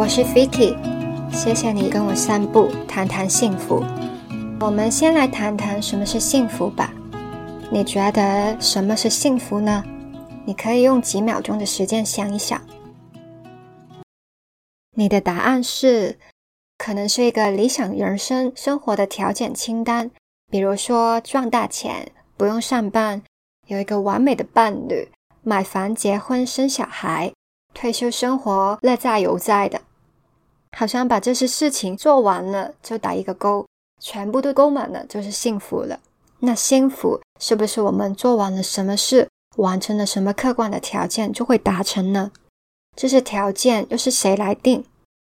我是 Vicky，谢谢你跟我散步，谈谈幸福。我们先来谈谈什么是幸福吧。你觉得什么是幸福呢？你可以用几秒钟的时间想一想。你的答案是，可能是一个理想人生生活的条件清单，比如说赚大钱，不用上班，有一个完美的伴侣，买房、结婚、生小孩。退休生活乐在悠哉的，好像把这些事情做完了就打一个勾，全部都勾满了就是幸福了。那幸福是不是我们做完了什么事，完成了什么客观的条件就会达成呢？这些条件又是谁来定？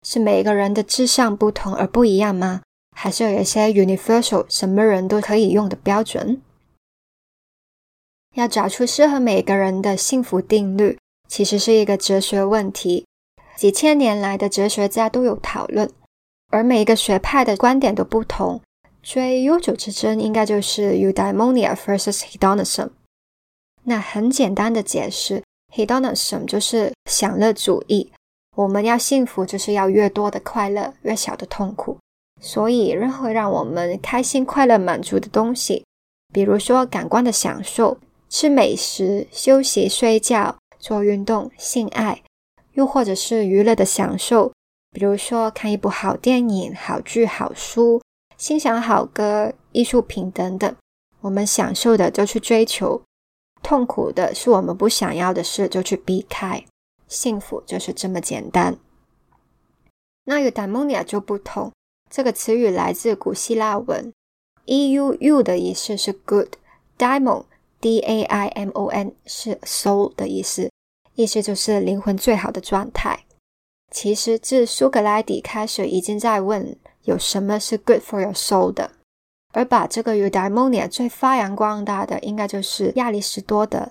是每个人的志向不同而不一样吗？还是有一些 universal 什么人都可以用的标准？要找出适合每个人的幸福定律。其实是一个哲学问题，几千年来的哲学家都有讨论，而每一个学派的观点都不同。最悠久之争应该就是 eudaimonia versus hedonism。那很简单的解释，hedonism 就是享乐主义，我们要幸福就是要越多的快乐，越小的痛苦。所以，任何让我们开心、快乐、满足的东西，比如说感官的享受，吃美食、休息、睡觉。做运动、性爱，又或者是娱乐的享受，比如说看一部好电影、好剧、好书，欣赏好歌、艺术品等等。我们享受的就去追求，痛苦的是我们不想要的事就去避开。幸福就是这么简单。那有 daimonia 就不同，这个词语来自古希腊文，e u u 的意思是 good，daimon。D A I M O N 是 soul 的意思，意思就是灵魂最好的状态。其实自苏格拉底开始，已经在问有什么是 good for your soul 的。而把这个 eudaimonia 最发扬光大的，应该就是亚里士多德。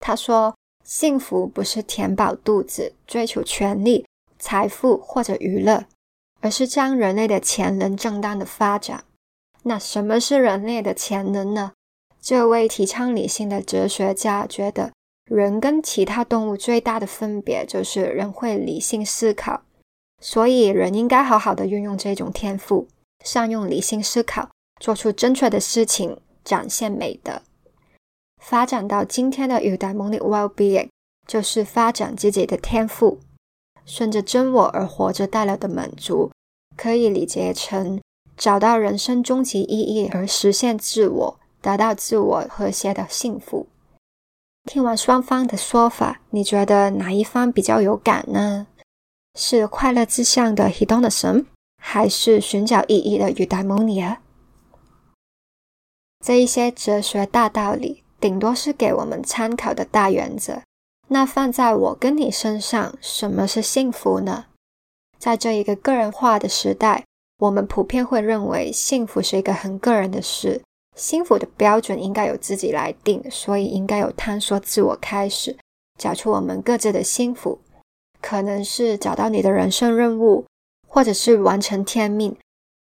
他说，幸福不是填饱肚子、追求权力、财富或者娱乐，而是将人类的潜能正当的发展。那什么是人类的潜能呢？这位提倡理性的哲学家觉得，人跟其他动物最大的分别就是人会理性思考，所以人应该好好的运用这种天赋，善用理性思考，做出正确的事情，展现美德。发展到今天的 eudaimonic well-being，就是发展自己的天赋，顺着真我而活着带来的满足，可以理解成找到人生终极意义而实现自我。达到自我和谐的幸福。听完双方的说法，你觉得哪一方比较有感呢？是快乐志向的 hedonism，还是寻找意义的 eudaimonia？这一些哲学大道理，顶多是给我们参考的大原则。那放在我跟你身上，什么是幸福呢？在这一个个人化的时代，我们普遍会认为幸福是一个很个人的事。幸福的标准应该由自己来定，所以应该有探索自我开始，找出我们各自的幸福。可能是找到你的人生任务，或者是完成天命，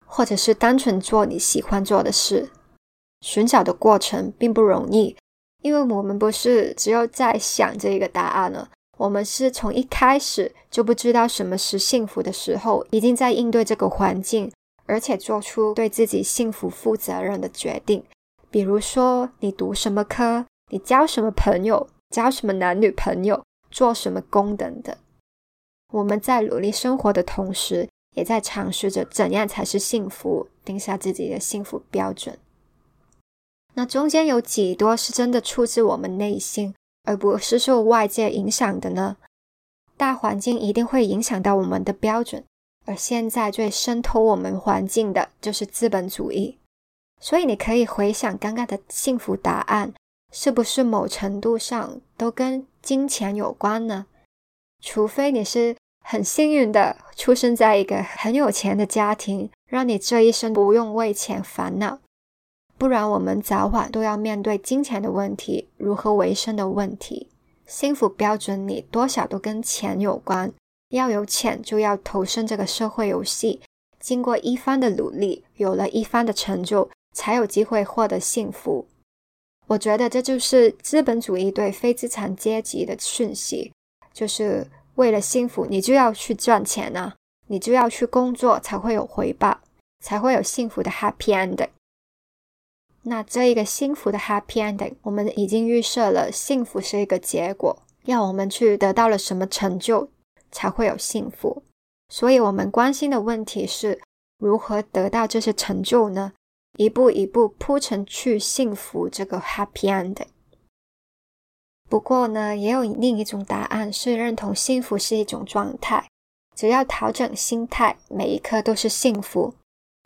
或者是单纯做你喜欢做的事。寻找的过程并不容易，因为我们不是只有在想这一个答案了，我们是从一开始就不知道什么是幸福的时候，已经在应对这个环境。而且做出对自己幸福负责任的决定，比如说你读什么科，你交什么朋友，交什么男女朋友，做什么工等等。我们在努力生活的同时，也在尝试着怎样才是幸福，定下自己的幸福标准。那中间有几多是真的出自我们内心，而不是受外界影响的呢？大环境一定会影响到我们的标准。而现在最渗透我们环境的就是资本主义，所以你可以回想刚刚的幸福答案，是不是某程度上都跟金钱有关呢？除非你是很幸运的出生在一个很有钱的家庭，让你这一生不用为钱烦恼，不然我们早晚都要面对金钱的问题，如何为生的问题。幸福标准里多少都跟钱有关。要有钱，就要投身这个社会游戏。经过一番的努力，有了一番的成就，才有机会获得幸福。我觉得这就是资本主义对非资产阶级的讯息，就是为了幸福，你就要去赚钱啊，你就要去工作才会有回报，才会有幸福的 happy ending。那这一个幸福的 happy ending，我们已经预设了幸福是一个结果，要我们去得到了什么成就才会有幸福。所以，我们关心的问题是如何得到这些成就呢？一步一步铺陈去幸福这个 happy ending。不过呢，也有另一种答案是认同幸福是一种状态，只要调整心态，每一刻都是幸福。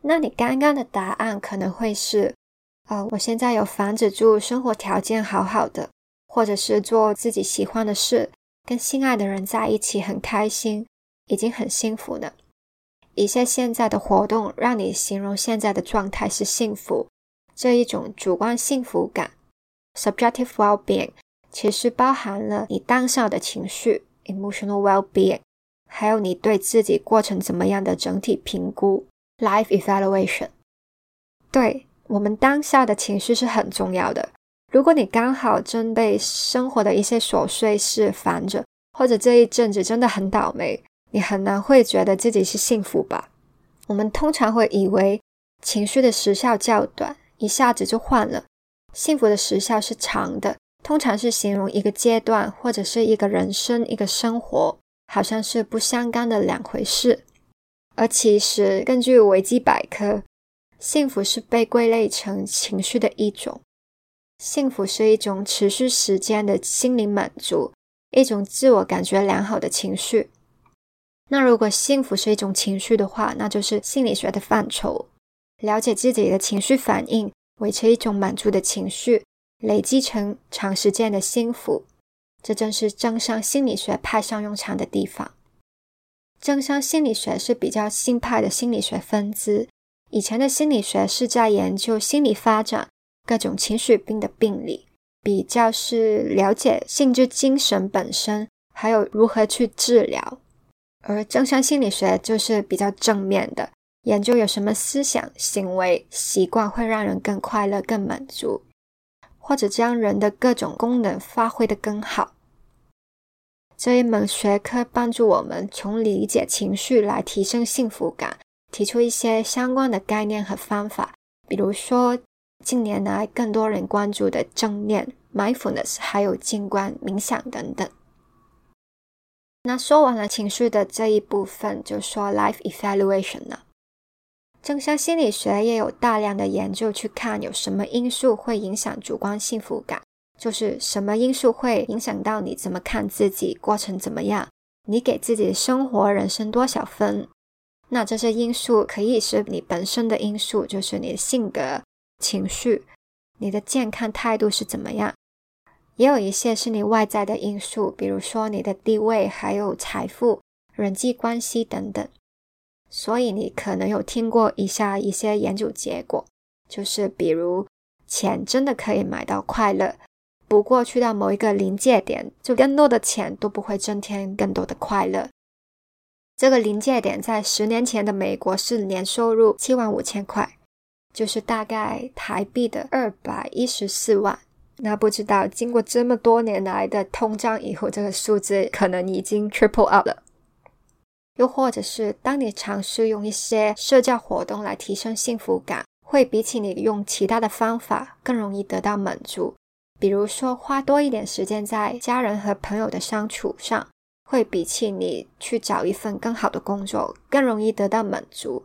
那你刚刚的答案可能会是。啊，我现在有房子住，生活条件好好的，或者是做自己喜欢的事，跟心爱的人在一起很开心，已经很幸福了。一些现在的活动让你形容现在的状态是幸福，这一种主观幸福感 （subjective well-being） 其实包含了你当下的情绪 （emotional well-being），还有你对自己过程怎么样的整体评估 （life evaluation）。对。我们当下的情绪是很重要的。如果你刚好正被生活的一些琐碎事烦着，或者这一阵子真的很倒霉，你很难会觉得自己是幸福吧？我们通常会以为情绪的时效较短，一下子就换了；幸福的时效是长的，通常是形容一个阶段或者是一个人生、一个生活，好像是不相干的两回事。而其实，根据维基百科。幸福是被归类成情绪的一种。幸福是一种持续时间的心灵满足，一种自我感觉良好的情绪。那如果幸福是一种情绪的话，那就是心理学的范畴。了解自己的情绪反应，维持一种满足的情绪，累积成长时间的幸福，这正是正向心理学派上用场的地方。正向心理学是比较新派的心理学分支。以前的心理学是在研究心理发展、各种情绪病的病理，比较是了解性质精神本身，还有如何去治疗。而正向心理学就是比较正面的，研究有什么思想、行为、习惯会让人更快乐、更满足，或者将人的各种功能发挥得更好。这一门学科帮助我们从理解情绪来提升幸福感。提出一些相关的概念和方法，比如说近年来更多人关注的正念 （mindfulness） 还有静观冥想等等。那说完了情绪的这一部分，就说 life evaluation 了。正向心理学也有大量的研究去看有什么因素会影响主观幸福感，就是什么因素会影响到你怎么看自己，过程怎么样，你给自己生活、人生多少分。那这些因素可以是你本身的因素，就是你的性格、情绪、你的健康态度是怎么样；也有一些是你外在的因素，比如说你的地位、还有财富、人际关系等等。所以你可能有听过以下一些研究结果，就是比如钱真的可以买到快乐，不过去到某一个临界点，就更多的钱都不会增添更多的快乐。这个临界点在十年前的美国是年收入七万五千块，就是大概台币的二百一十四万。那不知道经过这么多年来的通胀以后，这个数字可能已经 triple up 了。又或者是当你尝试用一些社交活动来提升幸福感，会比起你用其他的方法更容易得到满足。比如说花多一点时间在家人和朋友的相处上。会比起你去找一份更好的工作更容易得到满足。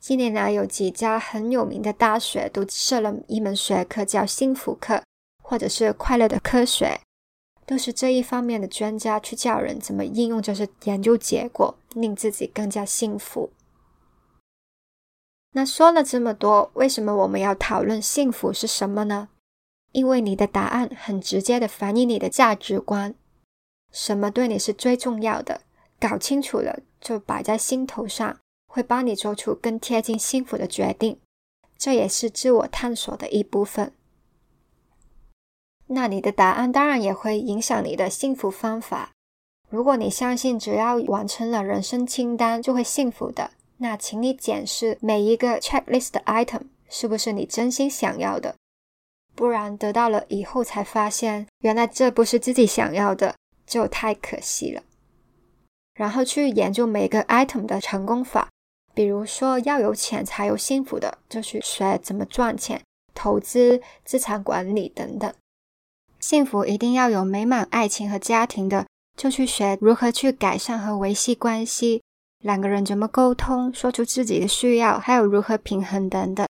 近年来，有几家很有名的大学都设了一门学科叫幸福课，或者是快乐的科学，都是这一方面的专家去教人怎么应用这些研究结果，令自己更加幸福。那说了这么多，为什么我们要讨论幸福是什么呢？因为你的答案很直接的反映你的价值观。什么对你是最重要的？搞清楚了，就摆在心头上，会帮你做出更贴近幸福的决定。这也是自我探索的一部分。那你的答案当然也会影响你的幸福方法。如果你相信只要完成了人生清单就会幸福的，那请你检视每一个 checklist 的 item 是不是你真心想要的。不然得到了以后才发现，原来这不是自己想要的。就太可惜了。然后去研究每个 item 的成功法。比如说，要有钱才有幸福的，就去学怎么赚钱、投资、资产管理等等。幸福一定要有美满爱情和家庭的，就去学如何去改善和维系关系，两个人怎么沟通，说出自己的需要，还有如何平衡等等。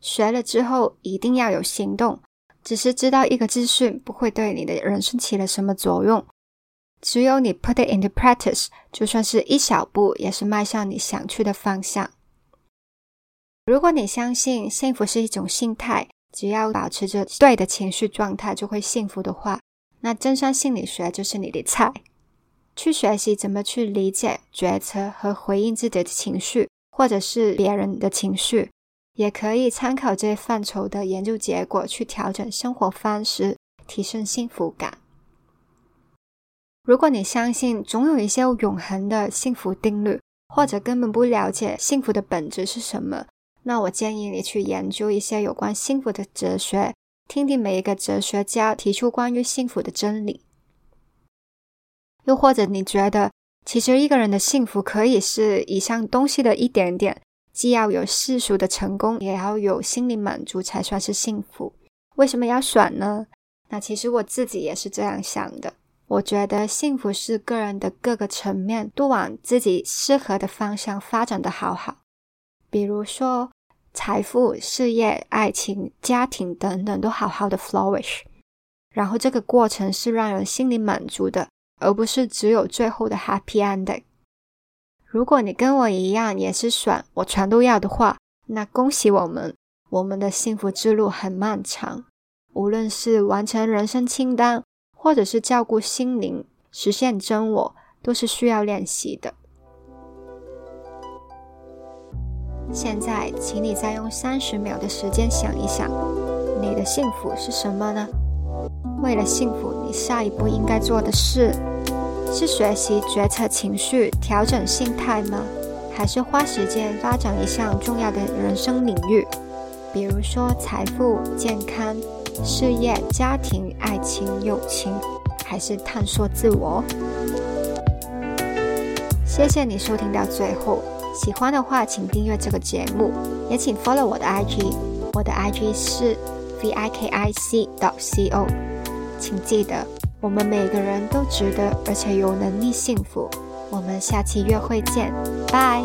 学了之后一定要有行动，只是知道一个资讯不会对你的人生起了什么作用。只有你 put it into practice，就算是一小步，也是迈向你想去的方向。如果你相信幸福是一种心态，只要保持着对的情绪状态就会幸福的话，那真相心理学就是你的菜。去学习怎么去理解、决策和回应自己的情绪，或者是别人的情绪，也可以参考这些范畴的研究结果去调整生活方式，提升幸福感。如果你相信总有一些永恒的幸福定律，或者根本不了解幸福的本质是什么，那我建议你去研究一些有关幸福的哲学，听听每一个哲学家提出关于幸福的真理。又或者你觉得，其实一个人的幸福可以是以上东西的一点点，既要有世俗的成功，也要有心理满足才算是幸福。为什么要选呢？那其实我自己也是这样想的。我觉得幸福是个人的各个层面都往自己适合的方向发展的好好，比如说财富、事业、爱情、家庭等等都好好的 flourish，然后这个过程是让人心里满足的，而不是只有最后的 happy ending。如果你跟我一样也是选我全都要的话，那恭喜我们，我们的幸福之路很漫长，无论是完成人生清单。或者是照顾心灵、实现真我，都是需要练习的。现在，请你再用三十秒的时间想一想，你的幸福是什么呢？为了幸福，你下一步应该做的事是学习决策情绪、调整心态吗？还是花时间发展一项重要的人生领域，比如说财富、健康？事业、家庭、爱情、友情，还是探索自我？谢谢你收听到最后，喜欢的话请订阅这个节目，也请 follow 我的 IG，我的 IG 是 v i k i c c o，。请记得，我们每个人都值得，而且有能力幸福。我们下期约会见，拜。